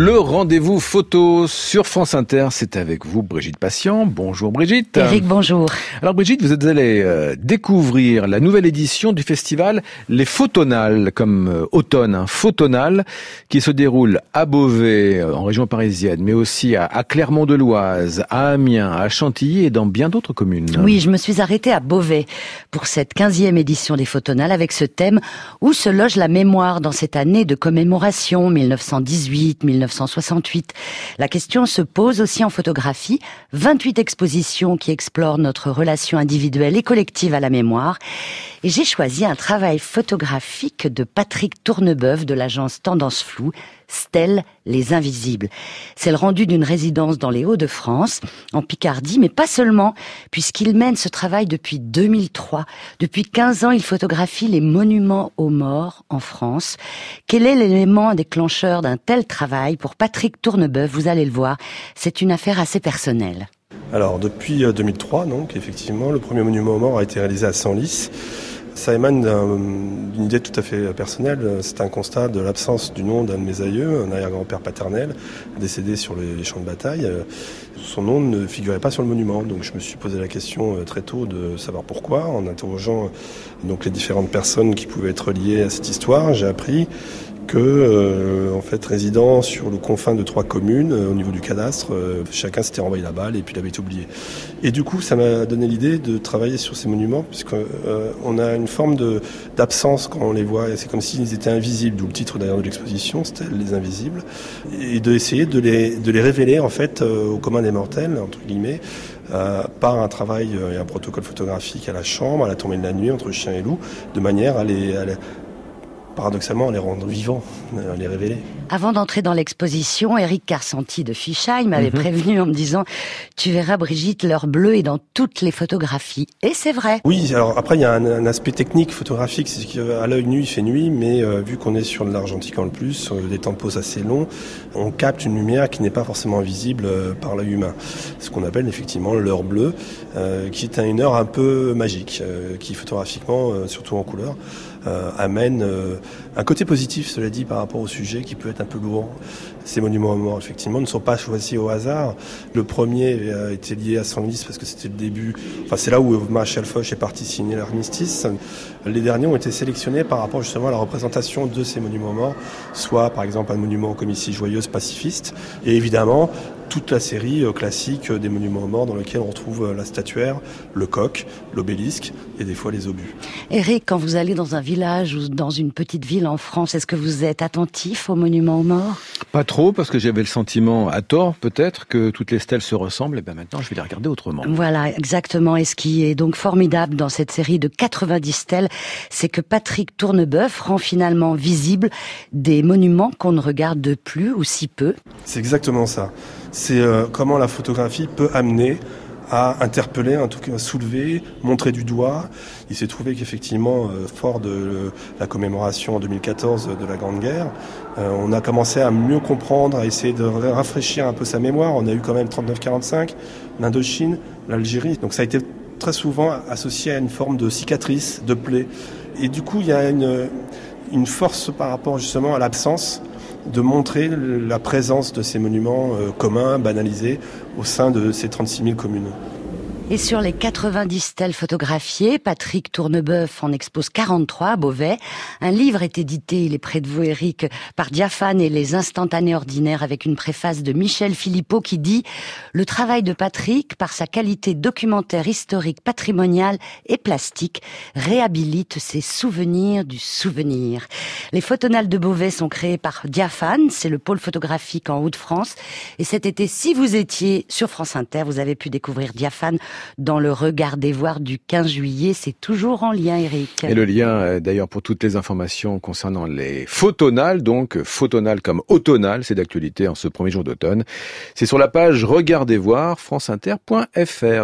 Le rendez-vous photo sur France Inter, c'est avec vous Brigitte Patient. Bonjour Brigitte. Eric, bonjour. Alors Brigitte, vous êtes allée euh, découvrir la nouvelle édition du festival Les Photonales, comme euh, automne, hein, Photonales, qui se déroule à Beauvais, euh, en région parisienne, mais aussi à, à Clermont-de-Loise, à Amiens, à Chantilly et dans bien d'autres communes. Oui, je me suis arrêtée à Beauvais pour cette 15e édition des Photonales avec ce thème où se loge la mémoire dans cette année de commémoration 1918-1968. La question se pose aussi en photographie. 28 expositions qui explorent notre relation individuelle et collective à la mémoire. J'ai choisi un travail photographique de Patrick Tournebeuf de l'agence Tendance Floue, Stella les Invisibles. C'est le rendu d'une résidence dans les Hauts-de-France, en Picardie, mais pas seulement, puisqu'il mène ce travail depuis 2003. Depuis 15 ans, il photographie les monuments aux morts en France. Quel est l'élément déclencheur d'un tel travail? Pour Patrick Tournebeuf Vous allez le voir, c'est une affaire assez personnelle. Alors depuis 2003, donc effectivement, le premier monument aux morts a été réalisé à Senlis. Ça émane d'une idée tout à fait personnelle. C'est un constat de l'absence du nom d'un de mes aïeux, un arrière-grand-père paternel, décédé sur les champs de bataille. Son nom ne figurait pas sur le monument, donc je me suis posé la question euh, très tôt de savoir pourquoi. En interrogeant donc les différentes personnes qui pouvaient être liées à cette histoire, j'ai appris que, euh, en fait, résidant sur le confin de trois communes, euh, au niveau du cadastre, euh, chacun s'était renvoyé la balle et puis il avait été oublié. Et du coup, ça m'a donné l'idée de travailler sur ces monuments, puisqu'on on a une forme de d'absence quand on les voit. C'est comme s'ils étaient invisibles, d'où le titre d'ailleurs de l'exposition, c'était Les Invisibles, et d'essayer de les, de les révéler, en fait, au commun des mortels, entre guillemets, euh, par un travail et un protocole photographique à la chambre, à la tombée de la nuit, entre chien et loup, de manière à les, à les paradoxalement, les rendre vivants, les révéler. Avant d'entrer dans l'exposition, Eric Carsanti de Fichaille m'avait mhm. prévenu en me disant Tu verras, Brigitte, l'heure bleue est dans toutes les photographies. Et c'est vrai. Oui, alors après, il y a un, aspect technique photographique, c'est qu'à l'œil nu, il fait nuit, mais euh, vu qu'on est sur de l'argentique en le plus, euh, des temps de pause assez longs, on capte une lumière qui n'est pas forcément visible euh, par l'œil humain. Ce qu'on appelle effectivement l'heure bleue, qui est une heure un peu magique, qui photographiquement, surtout en couleur, amène un côté positif, cela dit, par rapport au sujet qui peut être un peu lourd. Ces monuments aux morts, effectivement, ne sont pas choisis au hasard. Le premier a été lié à Senlis parce que c'était le début, enfin c'est là où Marshall Foch est parti signer l'armistice. Les derniers ont été sélectionnés par rapport justement à la représentation de ces monuments aux morts, soit par exemple un monument comme ici joyeuse pacifiste, et évidemment toute la série euh, classique des monuments aux morts dans lequel on retrouve euh, la statuaire, le coq, l'obélisque et des fois les obus. Eric, quand vous allez dans un village ou dans une petite ville en France, est-ce que vous êtes attentif aux monuments aux morts? Pas trop, parce que j'avais le sentiment, à tort peut-être, que toutes les stèles se ressemblent. Et bien maintenant, je vais les regarder autrement. Voilà, exactement. Et ce qui est donc formidable dans cette série de 90 stèles, c'est que Patrick Tournebeuf rend finalement visible des monuments qu'on ne regarde plus ou si peu. C'est exactement ça. C'est euh, comment la photographie peut amener à interpeller, en tout cas soulever, montrer du doigt. Il s'est trouvé qu'effectivement, euh, fort de la commémoration en 2014 de la Grande Guerre, euh, on a commencé à mieux comprendre, à essayer de rafraîchir un peu sa mémoire. On a eu quand même 39-45, l'Indochine, l'Algérie. Donc ça a été très souvent associé à une forme de cicatrice, de plaie. Et du coup, il y a une force par rapport justement à l'absence de montrer la présence de ces monuments euh, communs, banalisés, au sein de ces 36 000 communes. Et sur les 90 stèles photographiées, Patrick Tournebeuf en expose 43 à Beauvais. Un livre est édité, il est près de vous Eric, par Diaphane et les instantanés ordinaires avec une préface de Michel Philippot qui dit Le travail de Patrick, par sa qualité documentaire historique, patrimoniale et plastique, réhabilite ses souvenirs du souvenir. Les photonales de Beauvais sont créées par Diaphane, c'est le pôle photographique en Haute-France. Et cet été, si vous étiez sur France Inter, vous avez pu découvrir Diaphane dans le regard des voix du 15 juillet. C'est toujours en lien, Eric. Et le lien, euh, d'ailleurs, pour toutes les informations concernant les photonales, donc photonales comme automnales, c'est d'actualité en ce premier jour d'automne. C'est sur la page Regardez voir, franceinter.fr.